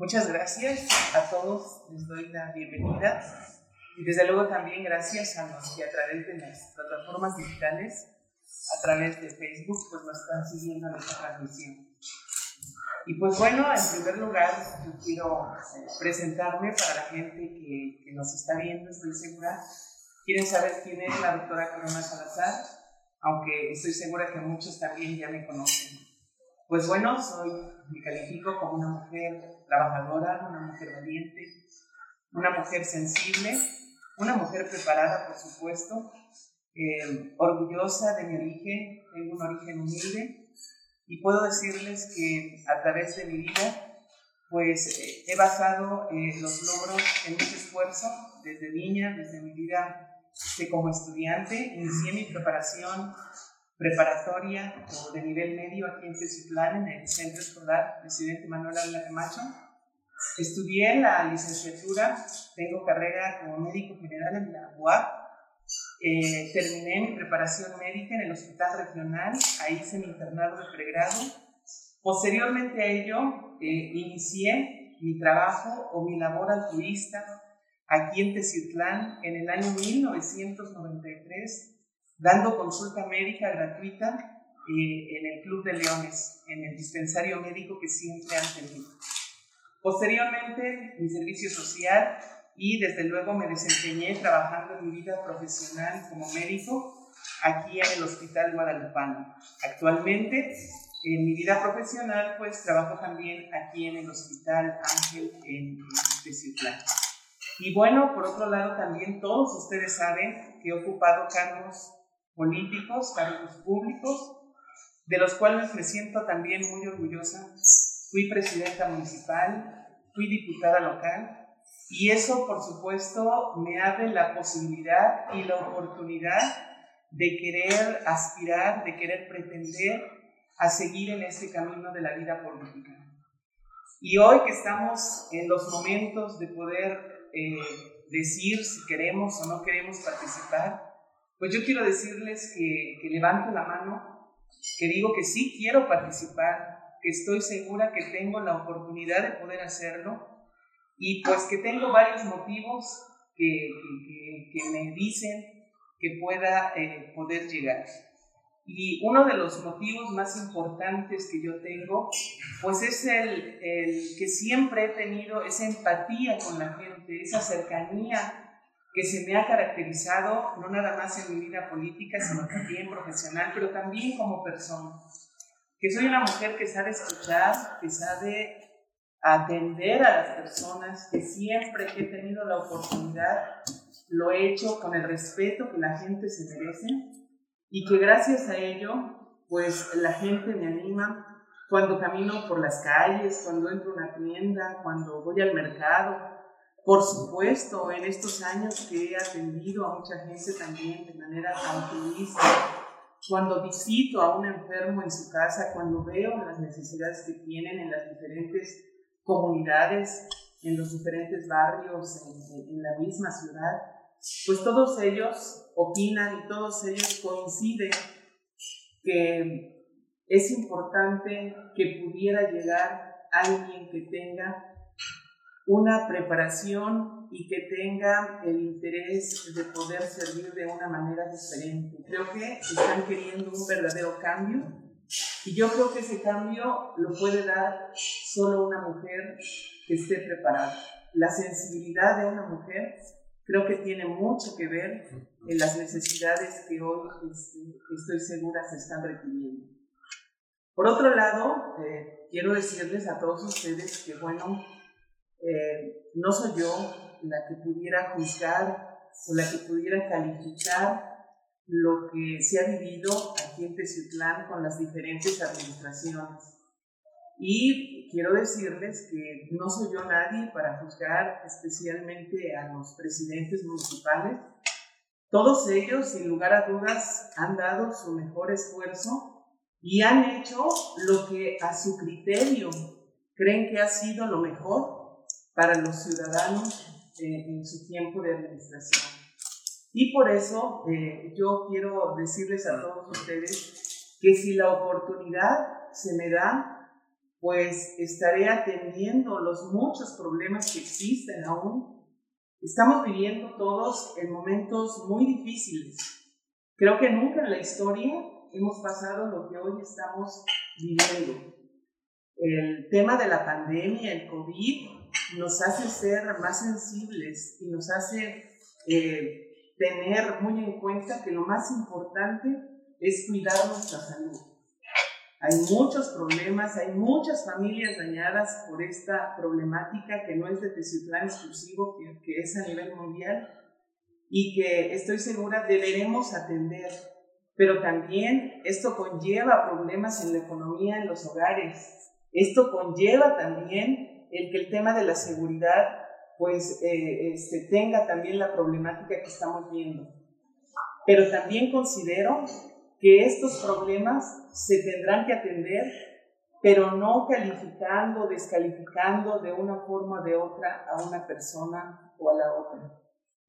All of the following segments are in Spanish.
Muchas gracias a todos, les doy la bienvenida y desde luego también gracias a los que a través de las plataformas digitales, a través de Facebook, pues nos están siguiendo en esta transmisión. Y pues bueno, en primer lugar, quiero presentarme para la gente que, que nos está viendo, estoy segura. ¿Quieren saber quién es la doctora Corona Salazar? Aunque estoy segura que muchos también ya me conocen. Pues bueno, soy, me califico como una mujer trabajadora, una mujer valiente, una mujer sensible, una mujer preparada, por supuesto, eh, orgullosa de mi origen, tengo un origen humilde y puedo decirles que a través de mi vida, pues eh, he basado eh, los logros en mucho esfuerzo desde niña, desde mi vida como estudiante, inicié mi preparación preparatoria o de nivel medio aquí en Teciutlán, en el Centro Escolar Presidente Manuel Ávila Camacho. Estudié la licenciatura, tengo carrera como médico general en la UAP. Eh, terminé mi preparación médica en el Hospital Regional, ahí hice mi internado de pregrado. Posteriormente a ello, eh, inicié mi trabajo o mi labor altruista aquí en Teciutlán en el año 1993 dando consulta médica gratuita eh, en el Club de Leones, en el dispensario médico que siempre han tenido. Posteriormente, mi servicio social y desde luego me desempeñé trabajando en mi vida profesional como médico aquí en el Hospital Guadalupano. Actualmente, en mi vida profesional, pues trabajo también aquí en el Hospital Ángel en Teciutlán. Y bueno, por otro lado, también todos ustedes saben que he ocupado cargos políticos, cargos públicos, de los cuales me siento también muy orgullosa. Fui presidenta municipal, fui diputada local y eso, por supuesto, me abre la posibilidad y la oportunidad de querer aspirar, de querer pretender a seguir en este camino de la vida política. Y hoy que estamos en los momentos de poder eh, decir si queremos o no queremos participar, pues yo quiero decirles que, que levanto la mano, que digo que sí quiero participar, que estoy segura que tengo la oportunidad de poder hacerlo y pues que tengo varios motivos que, que, que me dicen que pueda eh, poder llegar. Y uno de los motivos más importantes que yo tengo, pues es el, el que siempre he tenido esa empatía con la gente, esa cercanía que se me ha caracterizado no nada más en mi vida política, sino también profesional, pero también como persona. Que soy una mujer que sabe escuchar, que sabe atender a las personas, que siempre que he tenido la oportunidad lo he hecho con el respeto que la gente se merece y que gracias a ello, pues la gente me anima cuando camino por las calles, cuando entro a una tienda, cuando voy al mercado, por supuesto, en estos años que he atendido a mucha gente también de manera altruista, cuando visito a un enfermo en su casa, cuando veo las necesidades que tienen en las diferentes comunidades, en los diferentes barrios, en, en la misma ciudad, pues todos ellos opinan y todos ellos coinciden que es importante que pudiera llegar alguien que tenga una preparación y que tenga el interés de poder servir de una manera diferente. Creo que están queriendo un verdadero cambio y yo creo que ese cambio lo puede dar solo una mujer que esté preparada. La sensibilidad de una mujer creo que tiene mucho que ver en las necesidades que hoy este, estoy segura se están requiriendo. Por otro lado, eh, quiero decirles a todos ustedes que, bueno, eh, no soy yo la que pudiera juzgar o la que pudiera calificar lo que se ha vivido aquí en Teciutlán con las diferentes administraciones. Y quiero decirles que no soy yo nadie para juzgar especialmente a los presidentes municipales. Todos ellos, sin lugar a dudas, han dado su mejor esfuerzo y han hecho lo que a su criterio creen que ha sido lo mejor para los ciudadanos eh, en su tiempo de administración. Y por eso eh, yo quiero decirles a todos ustedes que si la oportunidad se me da, pues estaré atendiendo los muchos problemas que existen aún. Estamos viviendo todos en momentos muy difíciles. Creo que nunca en la historia hemos pasado lo que hoy estamos viviendo. El tema de la pandemia, el COVID, nos hace ser más sensibles y nos hace eh, tener muy en cuenta que lo más importante es cuidar nuestra salud. Hay muchos problemas, hay muchas familias dañadas por esta problemática que no es de Teciutlán exclusivo, que, que es a nivel mundial y que estoy segura deberemos atender. Pero también esto conlleva problemas en la economía, en los hogares. Esto conlleva también el que el tema de la seguridad pues eh, este, tenga también la problemática que estamos viendo. Pero también considero que estos problemas se tendrán que atender, pero no calificando, descalificando de una forma o de otra a una persona o a la otra.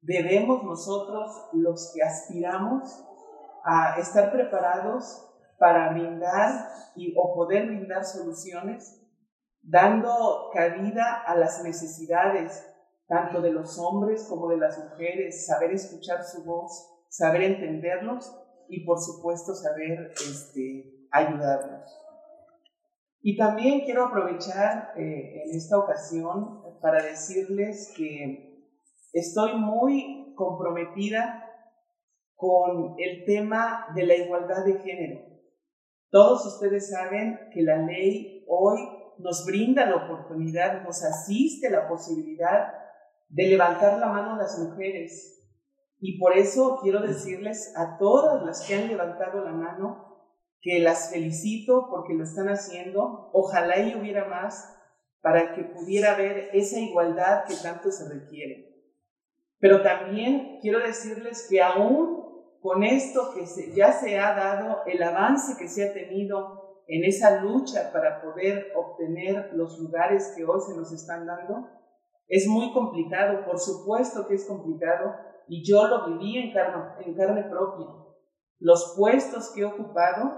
Debemos nosotros, los que aspiramos a estar preparados para brindar y, o poder brindar soluciones, dando cabida a las necesidades tanto de los hombres como de las mujeres, saber escuchar su voz, saber entenderlos y por supuesto saber este, ayudarlos. Y también quiero aprovechar eh, en esta ocasión para decirles que estoy muy comprometida con el tema de la igualdad de género. Todos ustedes saben que la ley hoy nos brinda la oportunidad, nos asiste la posibilidad de levantar la mano a las mujeres. Y por eso quiero decirles a todas las que han levantado la mano que las felicito porque lo están haciendo. Ojalá y hubiera más para que pudiera haber esa igualdad que tanto se requiere. Pero también quiero decirles que aún con esto que ya se ha dado, el avance que se ha tenido en esa lucha para poder obtener los lugares que hoy se nos están dando, es muy complicado, por supuesto que es complicado, y yo lo viví en carne, en carne propia. Los puestos que he ocupado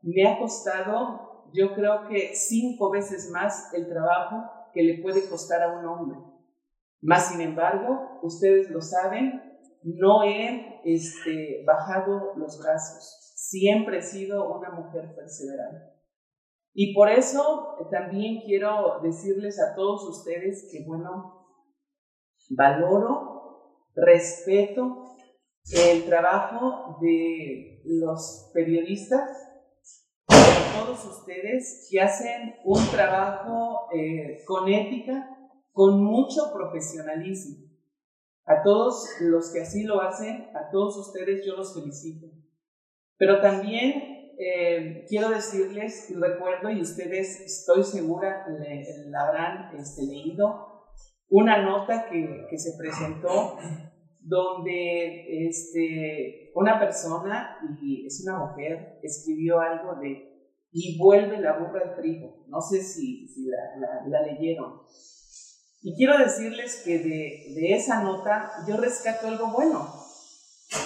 me ha costado, yo creo que cinco veces más el trabajo que le puede costar a un hombre. Más sin embargo, ustedes lo saben, no he este, bajado los brazos. Siempre he sido una mujer perseverante. Y por eso también quiero decirles a todos ustedes que, bueno, valoro, respeto el trabajo de los periodistas, de todos ustedes que hacen un trabajo eh, con ética, con mucho profesionalismo. A todos los que así lo hacen, a todos ustedes yo los felicito. Pero también eh, quiero decirles, recuerdo, y ustedes estoy segura la habrán este, leído, una nota que, que, se presentó donde este, una persona, y es una mujer, escribió algo de y vuelve la burra al trigo. No sé si, si la, la, leyeron. Y quiero decirles que de, de esa nota yo rescato algo bueno.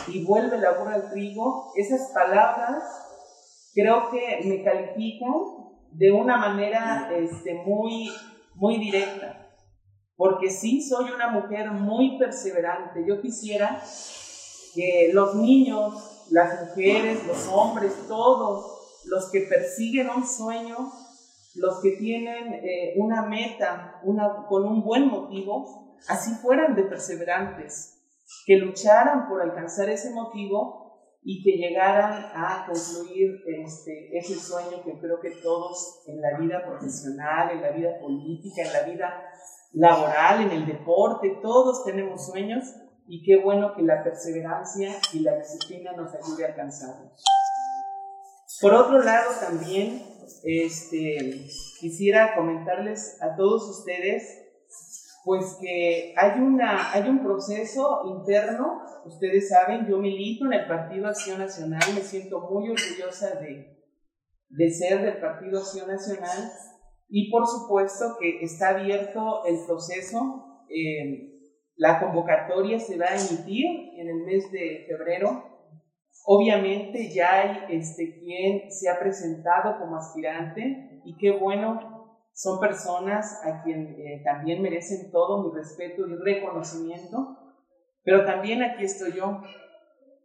Y vuelve la burra al trigo, esas palabras creo que me califican de una manera este, muy, muy directa, porque sí soy una mujer muy perseverante. Yo quisiera que los niños, las mujeres, los hombres, todos los que persiguen un sueño, los que tienen eh, una meta una, con un buen motivo, así fueran de perseverantes, que lucharan por alcanzar ese motivo y que llegaran a concluir este, ese sueño que creo que todos en la vida profesional, en la vida política, en la vida laboral, en el deporte, todos tenemos sueños y qué bueno que la perseverancia y la disciplina nos ayude a alcanzarlos. Por otro lado, también este, quisiera comentarles a todos ustedes pues que hay, una, hay un proceso interno, ustedes saben, yo milito en el Partido Acción Nacional, me siento muy orgullosa de, de ser del Partido Acción Nacional y por supuesto que está abierto el proceso, eh, la convocatoria se va a emitir en el mes de febrero. Obviamente ya hay este, quien se ha presentado como aspirante y qué bueno son personas a quien eh, también merecen todo mi respeto y reconocimiento, pero también aquí estoy yo.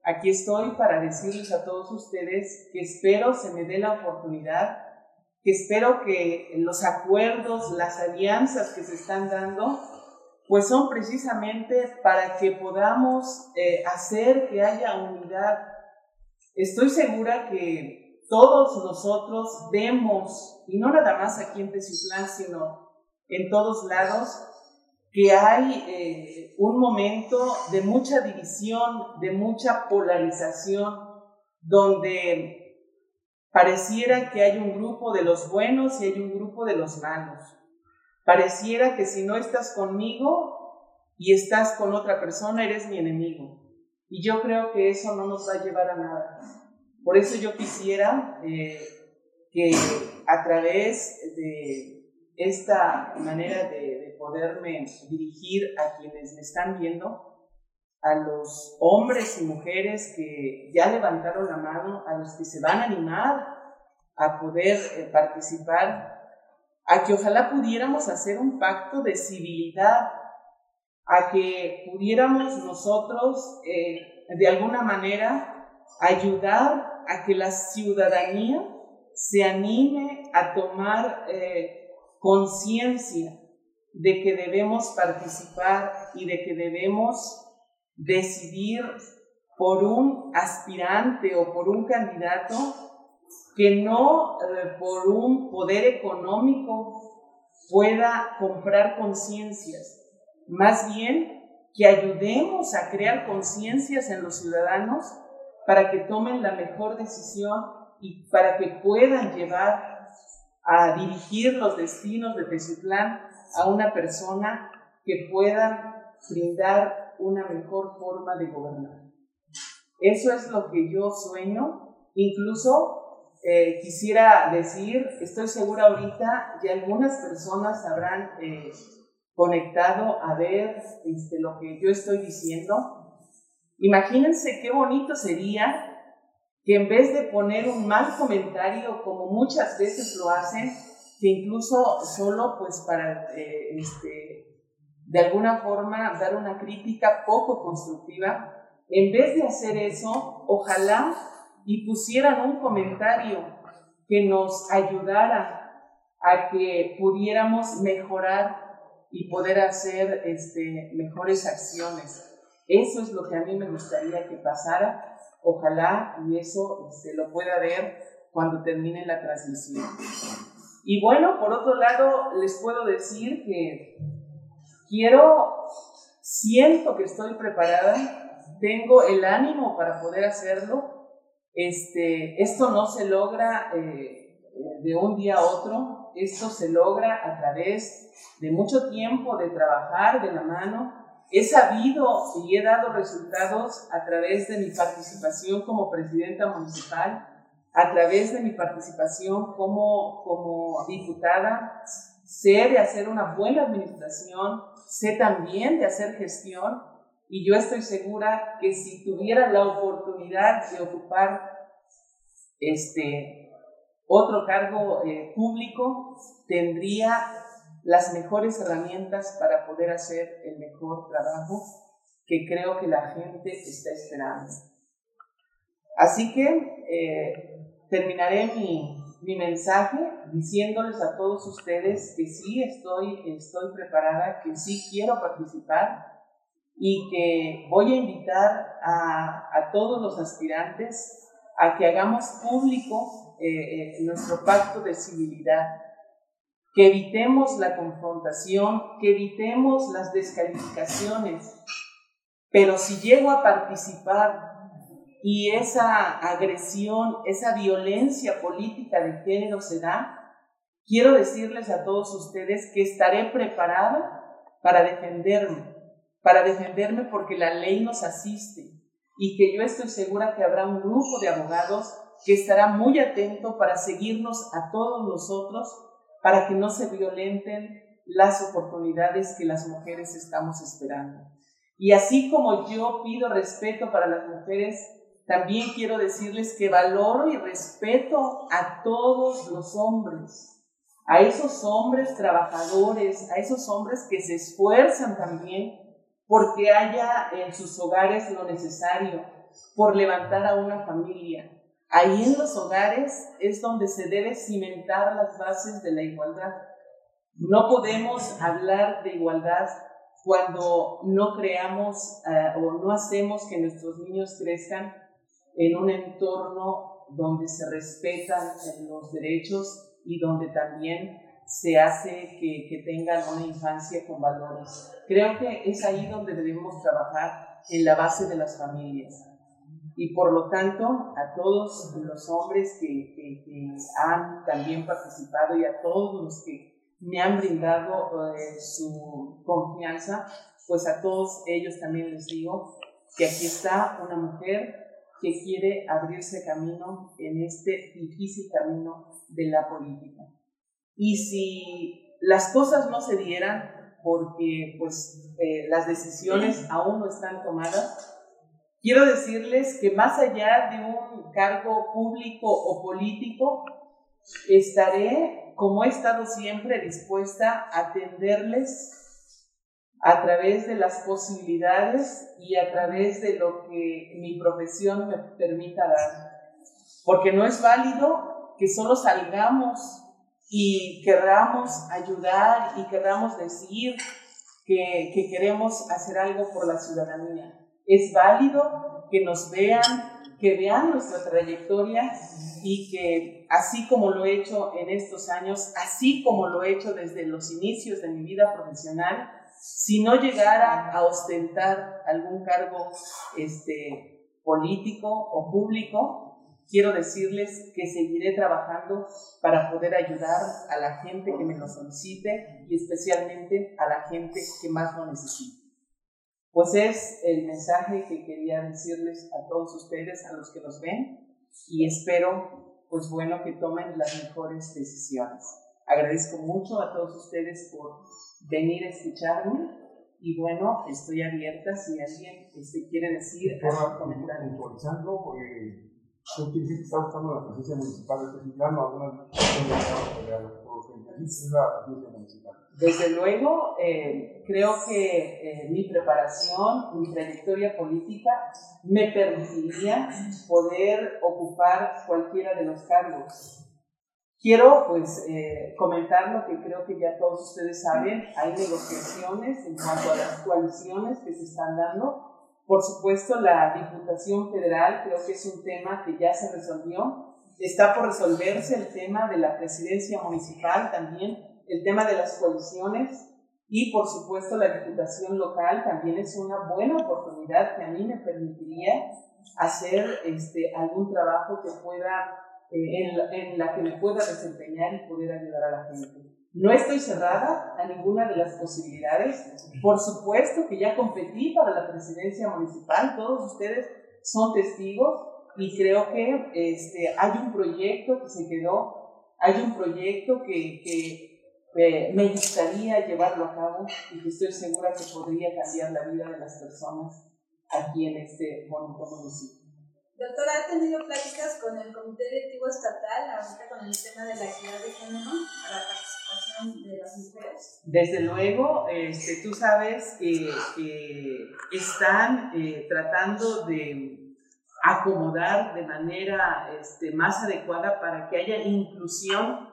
Aquí estoy para decirles a todos ustedes que espero se me dé la oportunidad, que espero que los acuerdos, las alianzas que se están dando, pues son precisamente para que podamos eh, hacer que haya unidad. Estoy segura que todos nosotros vemos, y no nada más aquí en Teciutlán, sino en todos lados, que hay eh, un momento de mucha división, de mucha polarización, donde pareciera que hay un grupo de los buenos y hay un grupo de los malos. Pareciera que si no estás conmigo y estás con otra persona, eres mi enemigo. Y yo creo que eso no nos va a llevar a nada. Por eso yo quisiera eh, que a través de esta manera de, poderme dirigir a quienes me están viendo, a los hombres y mujeres que ya levantaron la mano, a los que se van a animar a poder eh, participar a que ojalá pudiéramos hacer un pacto de civilidad, a que pudiéramos nosotros eh, de alguna manera ayudar a que la ciudadanía se anime a tomar eh, conciencia de que debemos participar y de que debemos decidir por un aspirante o por un candidato que no eh, por un poder económico pueda comprar conciencias, más bien que ayudemos a crear conciencias en los ciudadanos para que tomen la mejor decisión y para que puedan llevar a dirigir los destinos de Teciutlán a una persona que pueda brindar una mejor forma de gobernar. Eso es lo que yo sueño, incluso eh, quisiera decir, estoy segura ahorita, ya algunas personas habrán eh, conectado a ver este, lo que yo estoy diciendo. Imagínense qué bonito sería que en vez de poner un mal comentario, como muchas veces lo hacen, que incluso solo pues para eh, este, de alguna forma dar una crítica poco constructiva, en vez de hacer eso, ojalá y pusieran un comentario que nos ayudara a que pudiéramos mejorar y poder hacer este, mejores acciones. Eso es lo que a mí me gustaría que pasara. Ojalá y eso se lo pueda ver cuando termine la transmisión. Y bueno, por otro lado, les puedo decir que quiero, siento que estoy preparada, tengo el ánimo para poder hacerlo este, esto no se logra eh, de un día a otro, esto se logra a través de mucho tiempo de trabajar de la mano. He sabido y he dado resultados a través de mi participación como presidenta municipal, a través de mi participación como, como diputada. Sé de hacer una buena administración, sé también de hacer gestión y yo estoy segura que si tuviera la oportunidad de ocupar este otro cargo eh, público, tendría las mejores herramientas para poder hacer el mejor trabajo que creo que la gente está esperando. Así que eh, terminaré mi, mi, mensaje diciéndoles a todos ustedes que sí estoy, estoy preparada, que sí quiero participar, y que voy a invitar a, a todos los aspirantes a que hagamos público eh, eh, nuestro pacto de civilidad, que evitemos la confrontación, que evitemos las descalificaciones, pero si llego a participar y esa agresión, esa violencia política de género se da, quiero decirles a todos ustedes que estaré preparada para defenderme, para defenderme porque la ley nos asiste y que yo estoy segura que habrá un grupo de abogados que estará muy atento para seguirnos a todos nosotros para que no se violenten las oportunidades que las mujeres estamos esperando. Y así como yo pido respeto para las mujeres, también quiero decirles que valoro y respeto a todos los hombres, a esos hombres trabajadores, a esos hombres que se esfuerzan también porque haya en sus hogares lo necesario, por levantar a una familia. Ahí en los hogares es donde se debe cimentar las bases de la igualdad. No podemos hablar de igualdad cuando no creamos eh, o no hacemos que nuestros niños crezcan en un entorno donde se respetan los derechos y donde también se hace que, que, tengan una infancia con valores. Creo que es ahí donde debemos trabajar en la base de las familias. Y por lo tanto, a todos los hombres que, que, han también participado y a todos los que me han brindado eh, su confianza, pues a todos ellos también les digo que aquí está una mujer que quiere abrirse camino en este difícil camino de la política. Y si las cosas no se dieran porque pues eh, las decisiones aún no están tomadas, quiero decirles que más allá de un cargo público o político, estaré, como he estado siempre, dispuesta a atenderles a través de las posibilidades y a través de lo que mi profesión me permita dar. Porque no es válido que solo salgamos y queramos ayudar y queramos decir que, que queremos hacer algo por la ciudadanía. Es válido que nos vean, que vean nuestra trayectoria y que así como lo he hecho en estos años, así como lo he hecho desde los inicios de mi vida profesional, si no llegara a ostentar algún cargo este, político o público, quiero decirles que seguiré trabajando para poder ayudar a la gente que me lo solicite y especialmente a la gente que más lo necesita. Pues es el mensaje que quería decirles a todos ustedes, a los que nos ven, y espero, pues bueno, que tomen las mejores decisiones. Agradezco mucho a todos ustedes por venir a escucharme y bueno, estoy abierta si alguien este, quiere decir algo. Puntualizando, eh, ¿qué quiere decir que está buscando la presencia municipal de plano? ¿Alguna municipal? Desde luego, eh, creo que eh, mi preparación, mi trayectoria política me permitiría poder ocupar cualquiera de los cargos Quiero pues eh, comentar lo que creo que ya todos ustedes saben, hay negociaciones en cuanto a las coaliciones que se están dando. Por supuesto, la Diputación Federal creo que es un tema que ya se resolvió. Está por resolverse el tema de la presidencia municipal también, el tema de las coaliciones y por supuesto la Diputación local también es una buena oportunidad que a mí me permitiría hacer este, algún trabajo que pueda eh, en, la, que me pueda desempeñar y poder ayudar a la gente. No estoy cerrada a ninguna de las posibilidades. Por supuesto que ya competí para la presidencia municipal, todos ustedes son testigos y creo que este, hay un proyecto que se quedó, hay un proyecto que, que eh, me gustaría llevarlo a cabo y que estoy segura que podría cambiar la vida de las personas aquí en este bonito municipio. Doctora, ¿ha tenido pláticas con el Comité Directivo Estatal ahorita con el tema de la equidad de género para la participación de las mujeres? Desde luego, este, tú sabes que, están eh, tratando de acomodar de manera este, más adecuada para que haya inclusión,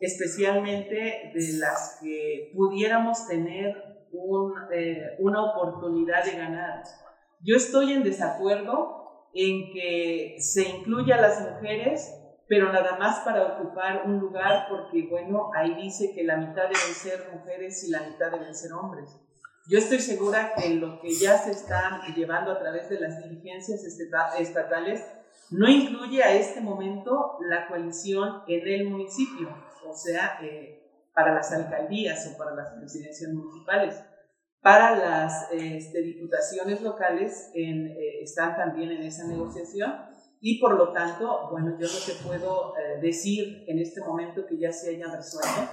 especialmente de las que pudiéramos tener un, eh, una oportunidad de ganar. Yo estoy en desacuerdo en que se incluya a las mujeres, pero nada más para ocupar un lugar, porque bueno, ahí dice que la mitad deben ser mujeres y la mitad deben ser hombres. Yo estoy segura que lo que ya se está llevando a través de las diligencias estatales no incluye a este momento la coalición en el municipio, o sea, eh, para las alcaldías o para las presidencias municipales. Para las este, diputaciones locales eh, están también en esa negociación y por lo tanto, bueno, yo no te puedo eh, decir en este momento que ya se hayan resuelto,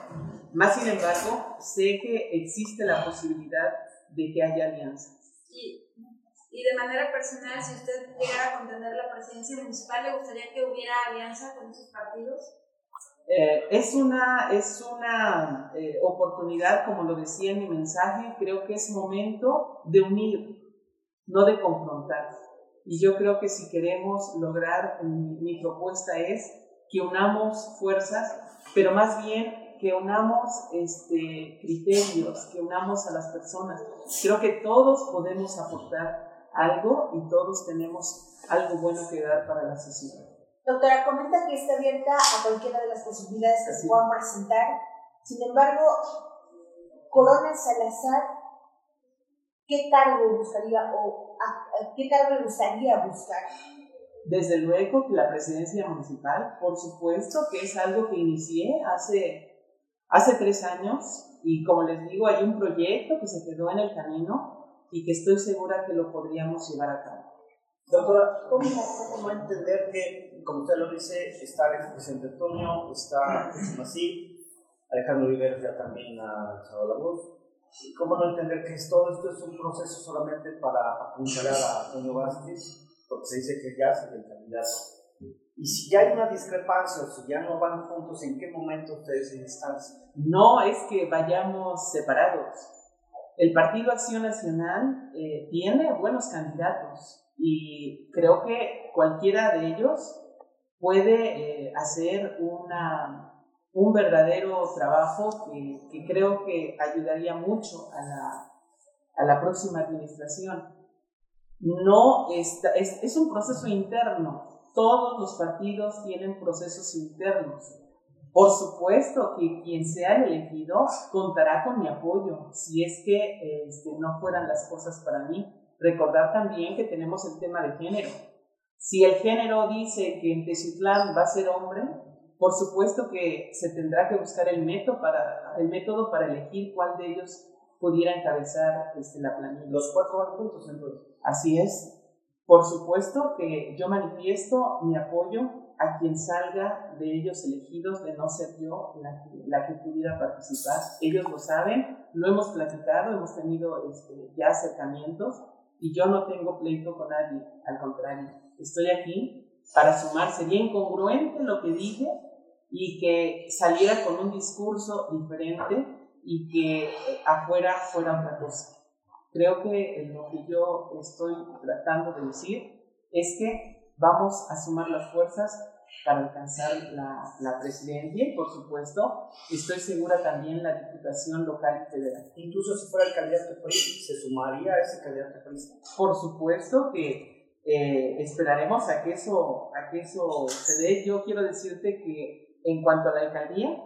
más sin embargo, sé que existe la posibilidad de que haya alianzas. Y, y de manera personal, si usted llegara a contener la presidencia municipal, ¿le gustaría que hubiera alianza con esos partidos? Eh, es una, es una eh, oportunidad, como lo decía en mi mensaje, creo que es momento de unir, no de confrontar. Y yo creo que si queremos lograr, mi, mi propuesta es que unamos fuerzas, pero más bien que unamos este, criterios, que unamos a las personas. Creo que todos podemos aportar algo y todos tenemos algo bueno que dar para la sociedad. Doctora, comenta que está abierta a cualquiera de las posibilidades que se puedan presentar. Sin embargo, Corona Salazar, ¿qué cargo buscaría o a, qué cargo le gustaría buscar? Desde luego que la presidencia municipal, por supuesto que es algo que inicié hace, hace tres años y como les digo, hay un proyecto que se quedó en el camino y que estoy segura que lo podríamos llevar a cabo. Doctora, ¿cómo, cómo no entender que, como usted lo dice, está el presidente Antonio, está así, Alejandro Rivera ya también ha echado la voz? ¿Cómo no entender que todo esto es un proceso solamente para apuntalar a Antonio Vázquez? Porque se dice que ya es el candidato. Y si ya hay una discrepancia o si ya no van juntos, ¿en qué momento ustedes se distancian? No es que vayamos separados. El Partido Acción Nacional eh, tiene buenos candidatos y creo que cualquiera de ellos puede eh, hacer una, un verdadero trabajo que, creo que ayudaría mucho a la, a la próxima administración. No es, es un proceso interno. Todos los partidos tienen procesos internos. Por supuesto que quien sea elegido contará con mi apoyo si es que este, no fueran las cosas para mí Recordar también que tenemos el tema de género. Si el género dice que en Teciutlán va a ser hombre, por supuesto que se tendrá que buscar el método para, el método para elegir cuál de ellos pudiera encabezar este, la planilla. Los cuatro van juntos entonces. Así es. Por supuesto que yo manifiesto mi apoyo a quien salga de ellos elegidos, de no ser yo la que, la que pudiera participar. Ellos lo saben, lo hemos platicado, hemos tenido este, ya acercamientos y yo no tengo pleito con nadie, al contrario, estoy aquí para sumar, sería incongruente lo que dije y que saliera con un discurso diferente y que eh, afuera fuera otra cosa. Creo que lo que yo estoy tratando de decir es que vamos a sumar las fuerzas para alcanzar la, la, presidencia y por supuesto estoy segura también la diputación local y federal. Incluso si fuera el candidato ¿se sumaría a ese candidato PRI? Por supuesto que eh, esperaremos a que, eso, a que eso se dé. Yo quiero decirte que en cuanto a la alcaldía,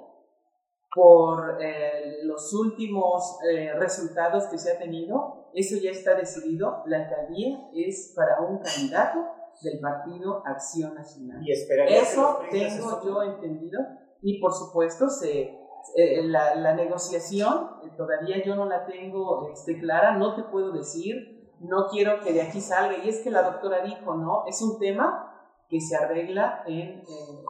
por eh, los últimos eh, resultados que se ha tenido, eso ya está decidido. La alcaldía es para un candidato del Partido Acción Nacional. Y Eso tengo yo entendido y por supuesto se, eh, la, la, negociación eh, todavía yo no la tengo este, clara, no te puedo decir, no quiero que de aquí salga y es que la doctora dijo, ¿no? Es un tema que se arregla en, en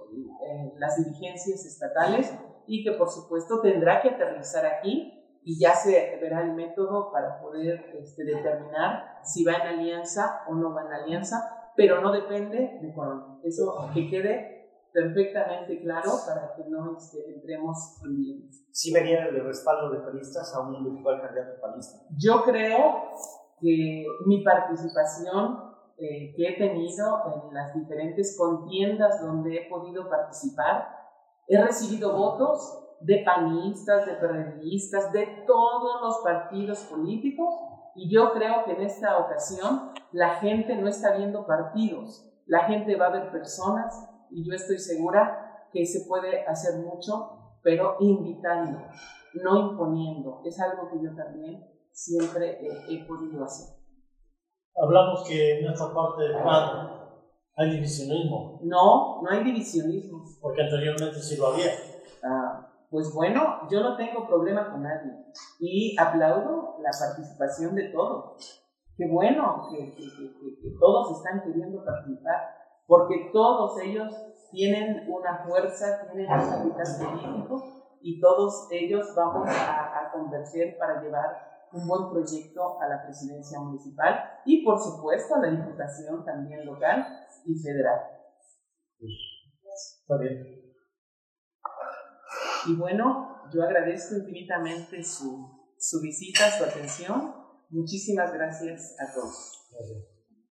las dirigencias estatales y que por supuesto tendrá que aterrizar aquí y ya se verá el método para poder este, determinar si va en alianza o no va en alianza pero no depende de Corona. Eso que quede perfectamente claro para que no este, entremos en líos. ¿Sí vería el respaldo de panistas a un eventual candidato panista? Yo creo que mi participación eh, que he tenido en las diferentes contiendas donde he podido participar, he recibido votos de panistas, de periodistas, de todos los partidos políticos y yo creo que en esta ocasión la gente no está viendo partidos, la gente va a ver personas y yo estoy segura que se puede hacer mucho, pero invitando, no imponiendo. Es algo que yo también siempre he, podido hacer. Hablamos que en esta parte del plan hay divisionismo. No, no hay divisionismo. Porque anteriormente sí lo había. Ah, pues bueno, yo no tengo problema con nadie y aplaudo la participación de todos. Qué bueno que, que, que, todos están queriendo participar, porque todos ellos tienen una fuerza, tienen un capital político y todos ellos vamos a, a converger para llevar un buen proyecto a la presidencia municipal y por supuesto a la diputación también local y federal. Está bien. Y bueno, yo agradezco infinitamente su, su visita, su atención. Muchísimas gracias a todos. Gracias.